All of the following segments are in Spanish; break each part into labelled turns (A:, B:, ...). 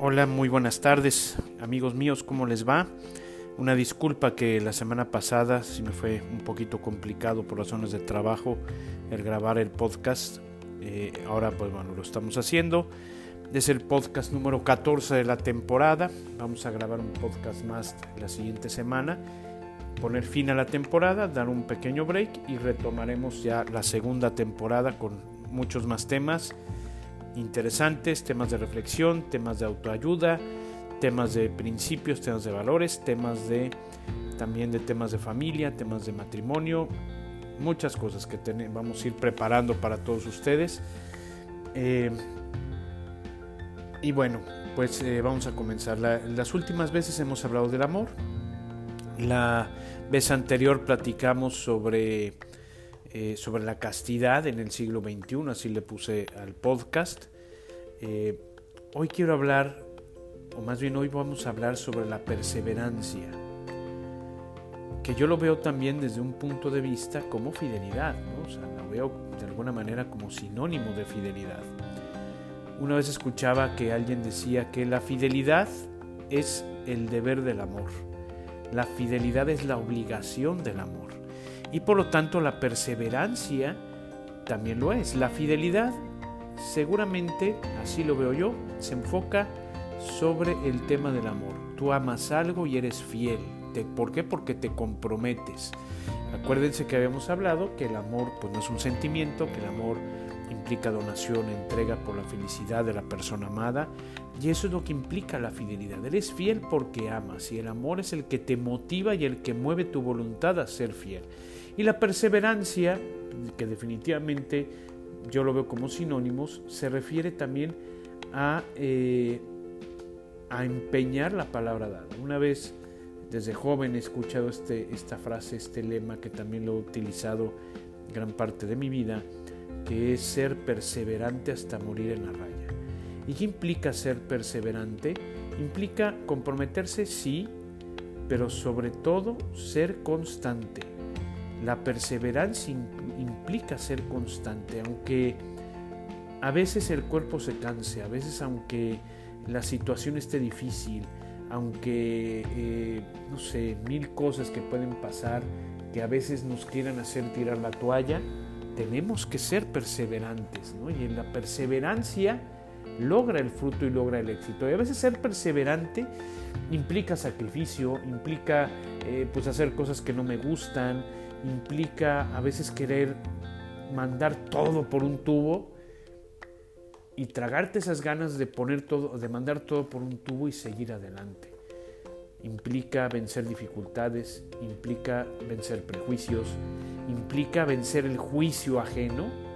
A: Hola, muy buenas tardes, amigos míos, ¿cómo les va? Una disculpa que la semana pasada sí me fue un poquito complicado por razones de trabajo el grabar el podcast. Eh, ahora pues bueno, lo estamos haciendo. Es el podcast número 14 de la temporada. Vamos a grabar un podcast más la siguiente semana. Poner fin a la temporada, dar un pequeño break y retomaremos ya la segunda temporada con muchos más temas interesantes, temas de reflexión, temas de autoayuda, temas de principios, temas de valores, temas de también de temas de familia, temas de matrimonio, muchas cosas que vamos a ir preparando para todos ustedes. Eh, y bueno, pues eh, vamos a comenzar. las últimas veces hemos hablado del amor. La vez anterior platicamos sobre eh, sobre la castidad en el siglo XXI, así le puse al podcast. Eh, hoy quiero hablar, o más bien hoy vamos a hablar sobre la perseverancia, que yo lo veo también desde un punto de vista como fidelidad, o sea, lo veo de alguna manera como sinónimo de fidelidad. Una vez escuchaba que alguien decía que la fidelidad es el deber del amor, la fidelidad es la obligación del amor. Y por lo tanto la perseverancia también lo es. La fidelidad seguramente, así lo veo yo, se enfoca sobre el tema del amor. Tú amas algo y eres fiel. ¿Por qué? Porque te comprometes. Acuérdense que habíamos hablado que el amor pues, no es un sentimiento, que el amor implica donación, entrega por la felicidad de la persona amada. Y eso es lo que implica la fidelidad. Eres fiel porque amas y el amor es el que te motiva y el que mueve tu voluntad a ser fiel. Y la perseverancia, que definitivamente yo lo veo como sinónimos, se refiere también a, eh, a empeñar la palabra dada. Una vez desde joven he escuchado este, esta frase, este lema que también lo he utilizado gran parte de mi vida, que es ser perseverante hasta morir en la raya. ¿Y qué implica ser perseverante? Implica comprometerse, sí, pero sobre todo ser constante. La perseverancia implica ser constante, aunque a veces el cuerpo se canse, a veces aunque la situación esté difícil, aunque, eh, no sé, mil cosas que pueden pasar, que a veces nos quieran hacer tirar la toalla, tenemos que ser perseverantes, ¿no? Y en la perseverancia logra el fruto y logra el éxito. Y a veces ser perseverante implica sacrificio, implica eh, pues hacer cosas que no me gustan, implica a veces querer mandar todo por un tubo y tragarte esas ganas de poner todo, de mandar todo por un tubo y seguir adelante. Implica vencer dificultades, implica vencer prejuicios, implica vencer el juicio ajeno,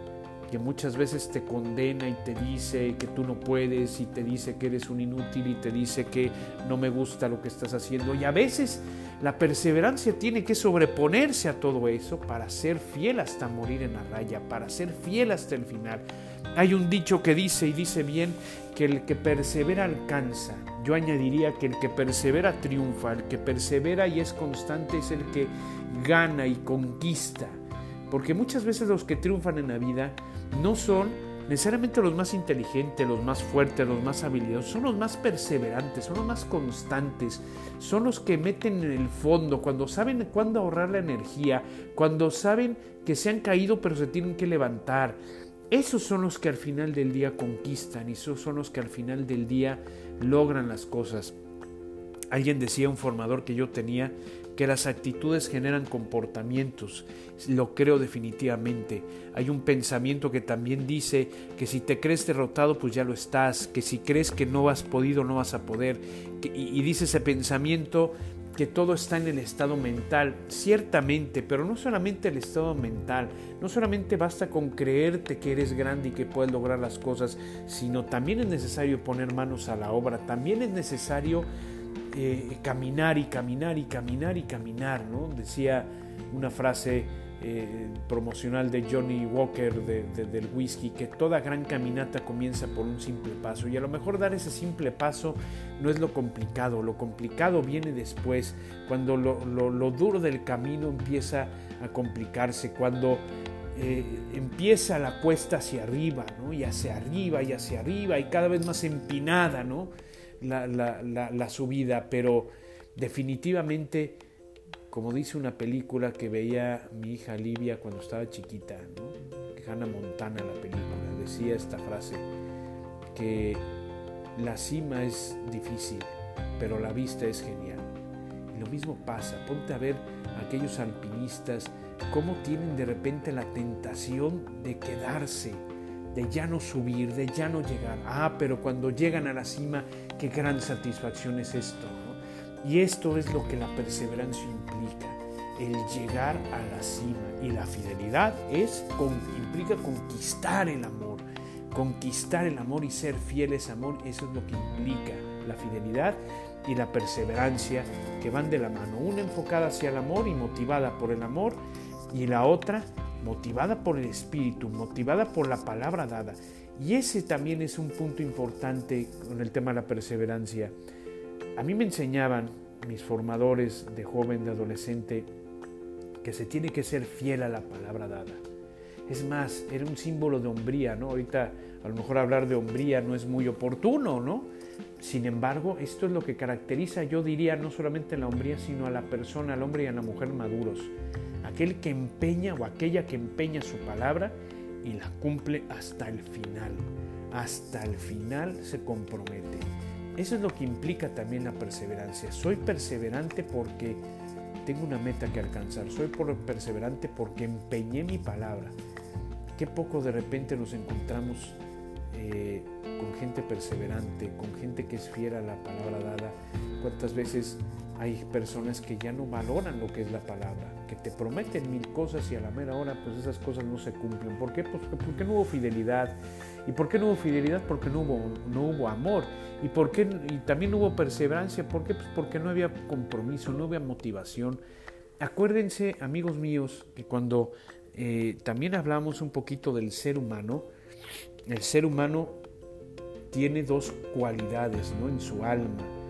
A: que muchas veces te condena y te dice que tú no puedes y te dice que eres un inútil y te dice que no me gusta lo que estás haciendo. Y a veces la perseverancia tiene que sobreponerse a todo eso para ser fiel hasta morir en la raya, para ser fiel hasta el final. Hay un dicho que dice y dice bien que el que persevera alcanza. Yo añadiría que el que persevera triunfa, el que persevera y es constante es el que gana y conquista. Porque muchas veces los que triunfan en la vida no son necesariamente los más inteligentes, los más fuertes, los más habilidosos, son los más perseverantes, son los más constantes, son los que meten en el fondo, cuando saben cuándo ahorrar la energía, cuando saben que se han caído pero se tienen que levantar. Esos son los que al final del día conquistan y esos son los que al final del día logran las cosas. Alguien decía, un formador que yo tenía, que las actitudes generan comportamientos. Lo creo definitivamente. Hay un pensamiento que también dice que si te crees derrotado, pues ya lo estás, que si crees que no has podido, no vas a poder. Y, dice ese pensamiento que todo está en el estado mental, ciertamente, pero no solamente el estado mental, no solamente basta con creerte que eres grande y que puedes lograr las cosas, sino también es necesario poner manos a la obra, también es necesario eh, caminar y caminar y caminar y caminar, ¿no? Decía una frase eh, promocional de Johnny Walker del whisky, que toda gran caminata comienza por un simple paso. Y a lo mejor dar ese simple paso no es lo complicado, lo complicado viene después, cuando lo, duro del camino empieza a complicarse, cuando eh, empieza la cuesta hacia arriba, ¿no? Y hacia arriba y hacia arriba y cada vez más empinada, ¿no? la, la subida, pero definitivamente como dice una película que veía mi hija Livia cuando estaba chiquita, ¿no? Hannah Montana la película, decía esta frase, que la cima es difícil, pero la vista es genial. Y lo mismo pasa, ponte a ver a aquellos alpinistas, cómo tienen de repente la tentación de quedarse, de ya no subir, de ya no llegar. Ah, pero cuando llegan a la cima, qué gran satisfacción es esto. Y esto es lo que la perseverancia el llegar a la cima. Y la fidelidad es, implica conquistar el amor, conquistar el amor y ser fiel a ese amor, eso es lo que implica la fidelidad y la perseverancia que van de la mano, una enfocada hacia el amor y motivada por el amor y la otra motivada por el espíritu, motivada por la palabra dada. Y ese también es un punto importante con el tema de la perseverancia. A mí me enseñaban mis formadores de joven, de adolescente, que se tiene que ser fiel a la palabra dada. Es más, era un símbolo de hombría, ¿no? Ahorita a lo mejor hablar de hombría no es muy oportuno, ¿no? Sin embargo, esto es lo que caracteriza, yo diría, no solamente la hombría, sino a la persona, al hombre y a la mujer maduros. Aquel que empeña o aquella que empeña su palabra y la cumple hasta el final. Hasta el final se compromete. Eso es lo que implica también la perseverancia. Soy perseverante porque tengo una meta que alcanzar. Soy perseverante porque empeñé mi palabra. Qué poco de repente nos encontramos eh, con gente perseverante, con gente que es fiel a la palabra dada. Cuántas veces hay personas que ya no valoran lo que es la palabra, que te prometen mil cosas y a la mera hora pues esas cosas no se cumplen. ¿Por qué? Pues porque no hubo fidelidad. ¿Y por qué no hubo fidelidad? Porque no hubo, no hubo amor. ¿Y, por qué, y también hubo perseverancia. ¿Por qué? Pues porque no había compromiso, no había motivación. Acuérdense, amigos míos, que cuando eh, también hablamos un poquito del ser humano, el ser humano tiene dos cualidades ¿no? en su alma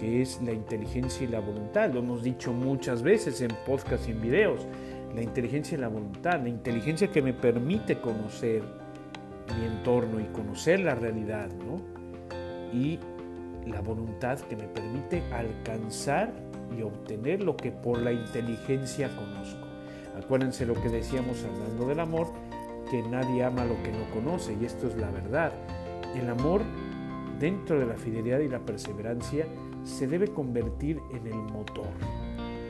A: que es la inteligencia y la voluntad. Lo hemos dicho muchas veces en podcast y en videos. La inteligencia y la voluntad. La inteligencia que me permite conocer mi entorno y conocer la realidad, ¿no? Y la voluntad que me permite alcanzar y obtener lo que por la inteligencia conozco. Acuérdense lo que decíamos hablando del amor, que nadie ama lo que no conoce, y esto es la verdad. El amor, dentro de la fidelidad y la perseverancia, se debe convertir en el motor,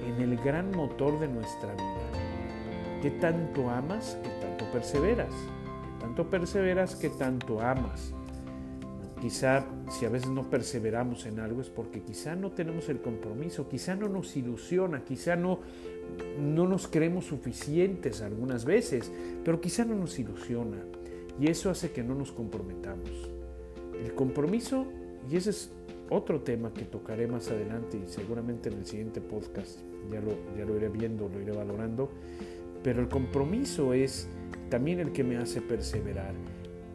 A: en el gran motor de nuestra vida. ¿Qué tanto amas? ¿Qué tanto perseveras? ¿Qué tanto perseveras? ¿Qué tanto amas? Quizá si a veces no perseveramos en algo es porque quizá no tenemos el compromiso, quizá no nos ilusiona, quizá no, no nos creemos suficientes algunas veces, pero quizá no nos ilusiona y eso hace que no nos comprometamos. El compromiso, y ese es otro tema que tocaré más adelante y seguramente en el siguiente podcast ya lo, ya lo iré viendo, lo iré valorando, pero el compromiso es también el que me hace perseverar.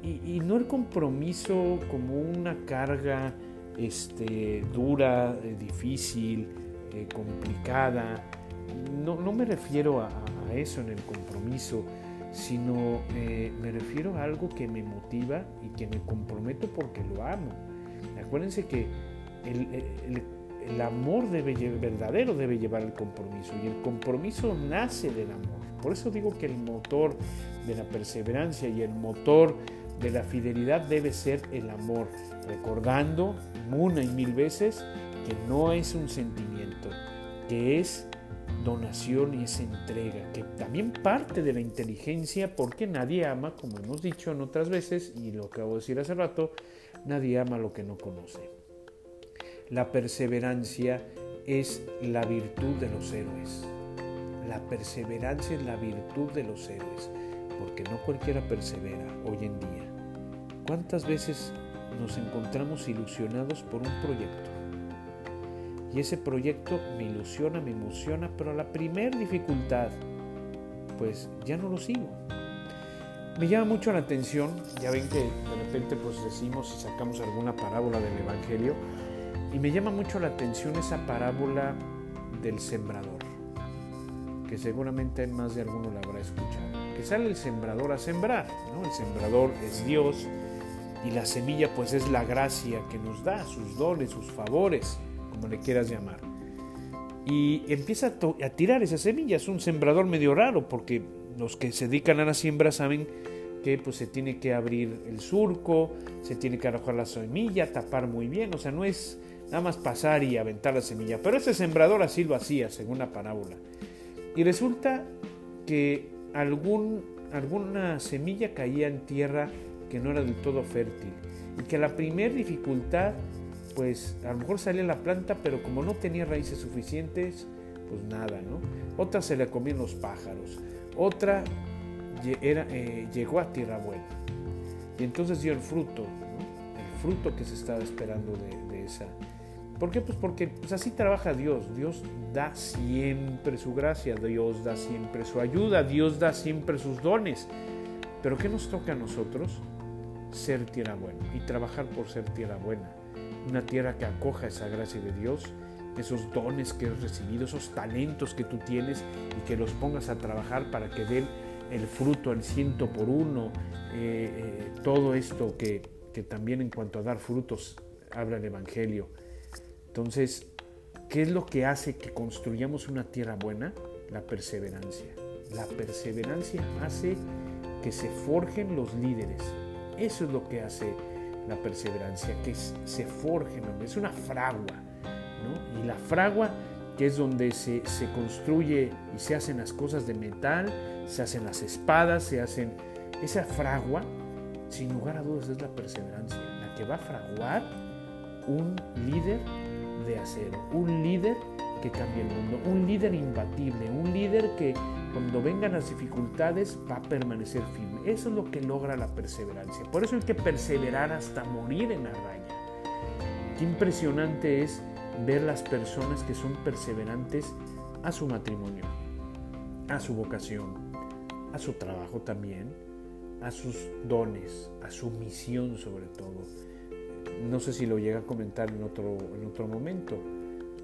A: Y, no el compromiso como una carga este, dura, eh, difícil, eh, complicada. No, no, me refiero a, eso en el compromiso, sino eh, me refiero a algo que me motiva y que me comprometo porque lo amo Acuérdense que el, amor debe, verdadero debe llevar el compromiso y el compromiso nace del amor. Por eso digo que el motor de la perseverancia y el motor de la fidelidad debe ser el amor, recordando una y mil veces que no es un sentimiento, que es donación y es entrega, que también parte de la inteligencia porque nadie ama, como hemos dicho en otras veces y lo acabo de decir hace rato, Nadie ama lo que no conoce. La perseverancia es la virtud de los héroes. La perseverancia es la virtud de los héroes, porque no cualquiera persevera hoy en día. ¿Cuántas veces nos encontramos ilusionados por un proyecto? Y ese proyecto me ilusiona, me emociona, pero a la primera dificultad, pues ya no lo sigo me llama mucho la atención, ya ven que de repente pues decimos y sacamos alguna parábola del Evangelio, y me llama mucho la atención esa parábola del sembrador, que seguramente más de alguno la habrá escuchado, que sale el sembrador a sembrar, ¿no? El sembrador es Dios, y la semilla pues es la gracia que nos da, sus dones, sus favores, como le quieras llamar. Y empieza a, tirar esas semillas, es un sembrador medio raro porque los que se dedican a la siembra saben que pues se tiene que abrir el surco, se tiene que arrojar la semilla, tapar muy bien, o sea, no es nada más pasar y aventar la semilla, pero ese sembrador así lo hacía, según la parábola. Y resulta que algún, alguna semilla caía en tierra que no era del todo fértil. Y que la primera dificultad, pues a lo mejor salía la planta, pero como no tenía raíces suficientes, pues nada, ¿no? Otra se le comían los pájaros, otra eh, llegó a tierra buena. Y entonces dio el fruto, el fruto que se estaba esperando de esa, ¿Por qué? Pues porque pues así trabaja Dios. Dios da siempre su gracia, Dios da siempre su ayuda, Dios da siempre sus dones. Pero ¿qué nos toca a nosotros? Ser tierra buena y trabajar por ser tierra buena. Una tierra que acoja esa gracia de Dios, esos dones que has recibido, esos talentos que tú tienes y que los pongas a trabajar para que den el fruto al ciento por uno. Eh, eh, todo esto que, que también en cuanto a dar frutos habla el Evangelio entonces, ¿qué es lo que hace que construyamos una tierra buena? La perseverancia. La perseverancia hace que se forjen los líderes. Eso es lo que hace la perseverancia, que se forjen, es una fragua. Y la fragua, que es donde se, se construye y se hacen las cosas de metal, se hacen las espadas, se hacen... Esa fragua, sin lugar a dudas, es la perseverancia, la que va a fraguar un líder de acero, un líder que cambie el mundo, un líder imbatible, un líder que cuando vengan las dificultades va a permanecer firme. Eso es lo que logra la perseverancia. Por eso hay que perseverar hasta morir en la raya. Qué impresionante es ver las personas que son perseverantes a su matrimonio, a su vocación, a su trabajo también, a sus dones, a su misión sobre todo no sé si lo llega a comentar en otro, en otro momento,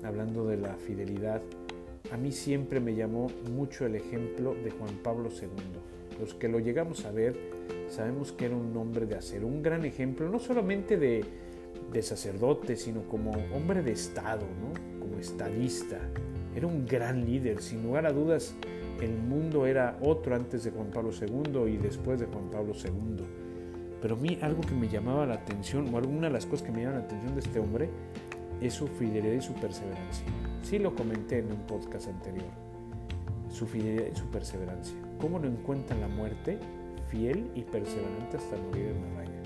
A: hablando de la fidelidad. A mí siempre me llamó mucho el ejemplo de Juan Pablo II. Los que lo llegamos a ver sabemos que era un hombre de hacer un gran ejemplo, no solamente de, de sacerdote, sino como hombre de Estado, ¿no? como estadista. Era un gran líder, sin lugar a dudas, el mundo era otro antes de Juan Pablo II y después de Juan Pablo II pero a mí algo que me llamaba la atención, o alguna de las cosas que me llaman la atención de este hombre, es su fidelidad y su perseverancia. Sí lo comenté en un podcast anterior. Su fidelidad y su perseverancia. ¿Cómo no encuentra la muerte fiel y perseverante hasta morir en la raya?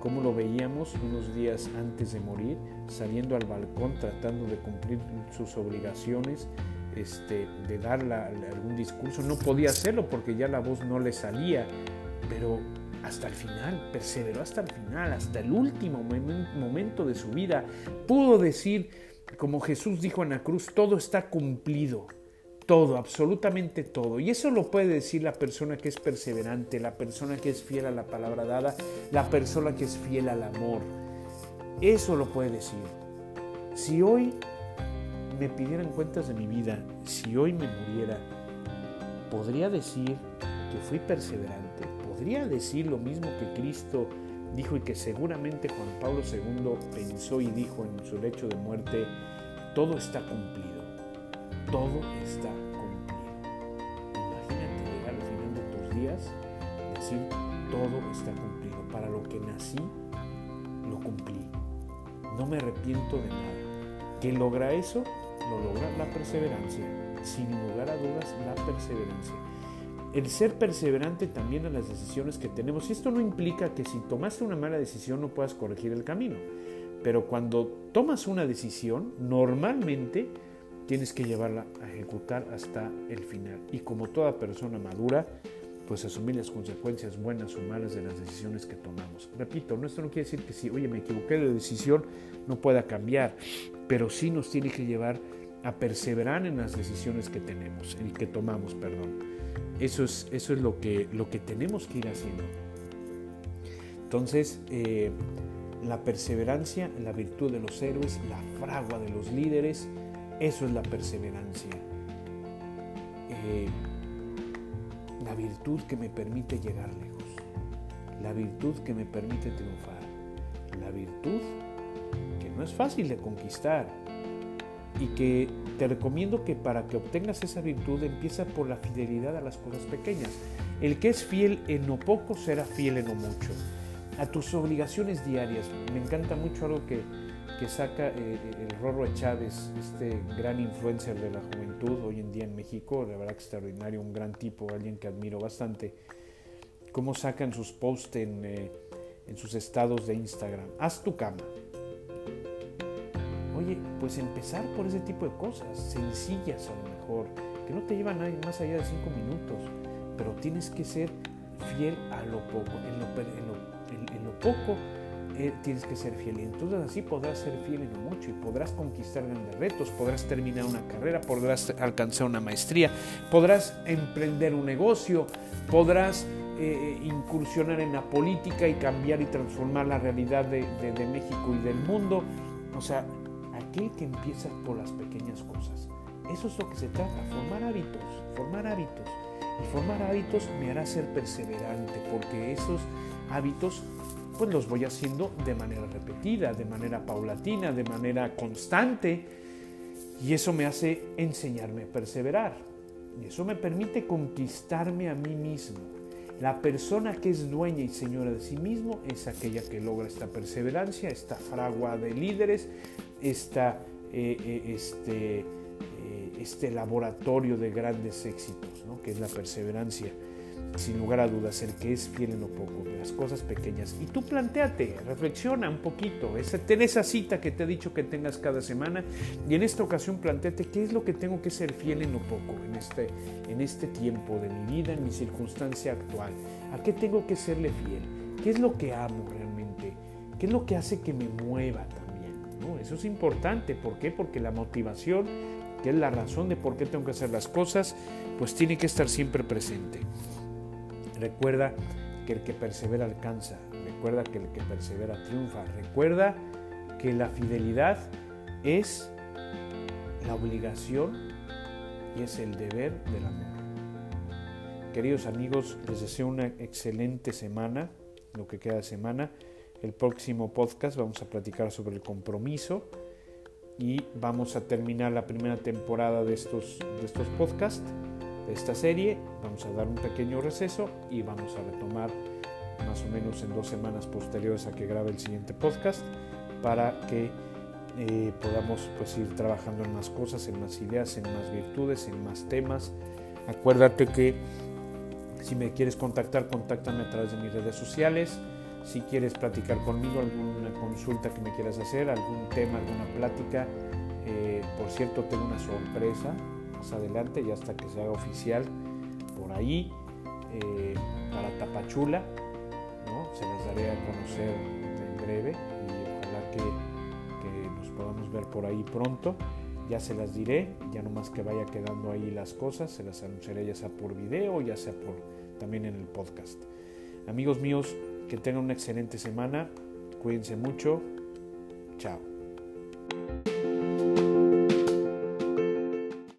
A: Cómo lo veíamos unos días antes de morir, saliendo al balcón tratando de cumplir sus obligaciones, este, de dar algún discurso. No podía hacerlo porque ya la voz no le salía, pero hasta el final, perseveró hasta el final, hasta el último momento de su vida. Pudo decir, como Jesús dijo en la cruz, todo está cumplido, todo, absolutamente todo. Y eso lo puede decir la persona que es perseverante, la persona que es fiel a la palabra dada, la persona que es fiel al amor. Eso lo puede decir. Si hoy me pidieran cuentas de mi vida, si hoy me muriera, podría decir que fui perseverante, podría decir lo mismo que Cristo dijo y que seguramente Juan Pablo II pensó y dijo en su lecho de muerte, todo está cumplido, todo está cumplido. Imagínate llegar al final de tus días y decir, todo está cumplido, para lo que nací, lo cumplí, no me arrepiento de nada. ¿Qué logra eso? Lo logra la perseverancia, sin lugar a dudas la perseverancia el ser perseverante también en las decisiones que tenemos. Y esto no implica que si tomaste una mala decisión no puedas corregir el camino. Pero cuando tomas una decisión, normalmente tienes que llevarla a ejecutar hasta el final. Y como toda persona madura, pues asumir las consecuencias buenas o malas de las decisiones que tomamos. Repito, no, esto no quiere decir que si, oye, me equivoqué de decisión, no pueda cambiar, pero sí nos tiene que llevar a perseverar en las decisiones que tenemos y que tomamos, perdón. Eso es, eso es lo, que, lo que tenemos que ir haciendo. Entonces, eh, la perseverancia, la virtud de los héroes, la fragua de los líderes, eso es la perseverancia. Eh, la virtud que me permite llegar lejos. la virtud que me permite triunfar, la virtud que no es fácil de conquistar y que te recomiendo que para que obtengas esa virtud empieza por la fidelidad a las cosas pequeñas. El que es fiel en lo poco será fiel en lo mucho. A tus obligaciones diarias. Me encanta mucho algo que, que saca eh, el Rorro Chávez, este gran influencer de la juventud hoy en día en México, de verdad extraordinario, un gran tipo, alguien que admiro bastante cómo sacan sus posts en, eh, en sus estados de Instagram. Haz tu cama. Oye, pues empezar por ese tipo de cosas, sencillas a lo mejor, que no te llevan más allá de cinco minutos, pero tienes que ser fiel a lo poco. En lo, en lo, poco eh, tienes que ser fiel. Y entonces así podrás ser fiel en lo mucho y podrás conquistar grandes retos, podrás terminar una carrera, podrás alcanzar una maestría, podrás emprender un negocio, podrás eh, incursionar en la política y cambiar y transformar la realidad de, México y del mundo. O sea, aquel que empieza por las pequeñas cosas. Eso es lo que se trata, formar hábitos, formar hábitos. Y formar hábitos me hará ser perseverante, porque esos hábitos pues los voy haciendo de manera repetida, de manera paulatina, de manera constante. Y eso me hace enseñarme a perseverar. Y eso me permite conquistarme a mí mismo. La persona que es dueña y señora de sí mismo es aquella que logra esta perseverancia, esta fragua de líderes, esta, eh, eh, este, eh, este laboratorio de grandes éxitos, que es la perseverancia sin lugar a dudas, el que es fiel en lo poco, de las cosas pequeñas. Y tú planteate, reflexiona un poquito, ten esa cita que te he dicho que tengas cada semana y en esta ocasión planteate qué es lo que tengo que ser fiel en lo poco, en este, en este tiempo de mi vida, en mi circunstancia actual. ¿A qué tengo que serle fiel? ¿Qué es lo que amo realmente? ¿Qué es lo que hace que me mueva? ¿No? Eso es importante. ¿Por qué? Porque la motivación, que es la razón de por qué tengo que hacer las cosas, pues tiene que estar siempre presente. Recuerda que el que persevera alcanza. Recuerda que el que persevera triunfa. Recuerda que la fidelidad es la obligación y es el deber del amor. Queridos amigos, les deseo una excelente semana, lo que queda de semana. El próximo podcast vamos a platicar sobre el compromiso y vamos a terminar la primera temporada de estos, de estos podcasts esta serie. Vamos a dar un pequeño receso y vamos a retomar más o menos en dos semanas posteriores a que grabe el siguiente podcast para que eh, podamos pues ir trabajando en más cosas, en más ideas, en más virtudes, en más temas. Acuérdate que si me quieres contactar, contáctame a través de mis redes sociales. Si quieres platicar conmigo, alguna consulta que me quieras hacer, algún tema, alguna plática. Eh, por cierto, tengo una sorpresa adelante y hasta que se haga oficial por ahí eh, para Tapachula. ¿no? Se les daré a conocer en breve y ojalá que, que, nos podamos ver por ahí pronto. Ya se las diré, ya no más que vaya quedando ahí las cosas, se las anunciaré ya sea por video, ya sea por también en el podcast. Amigos míos, que tengan una excelente semana, cuídense mucho, chao.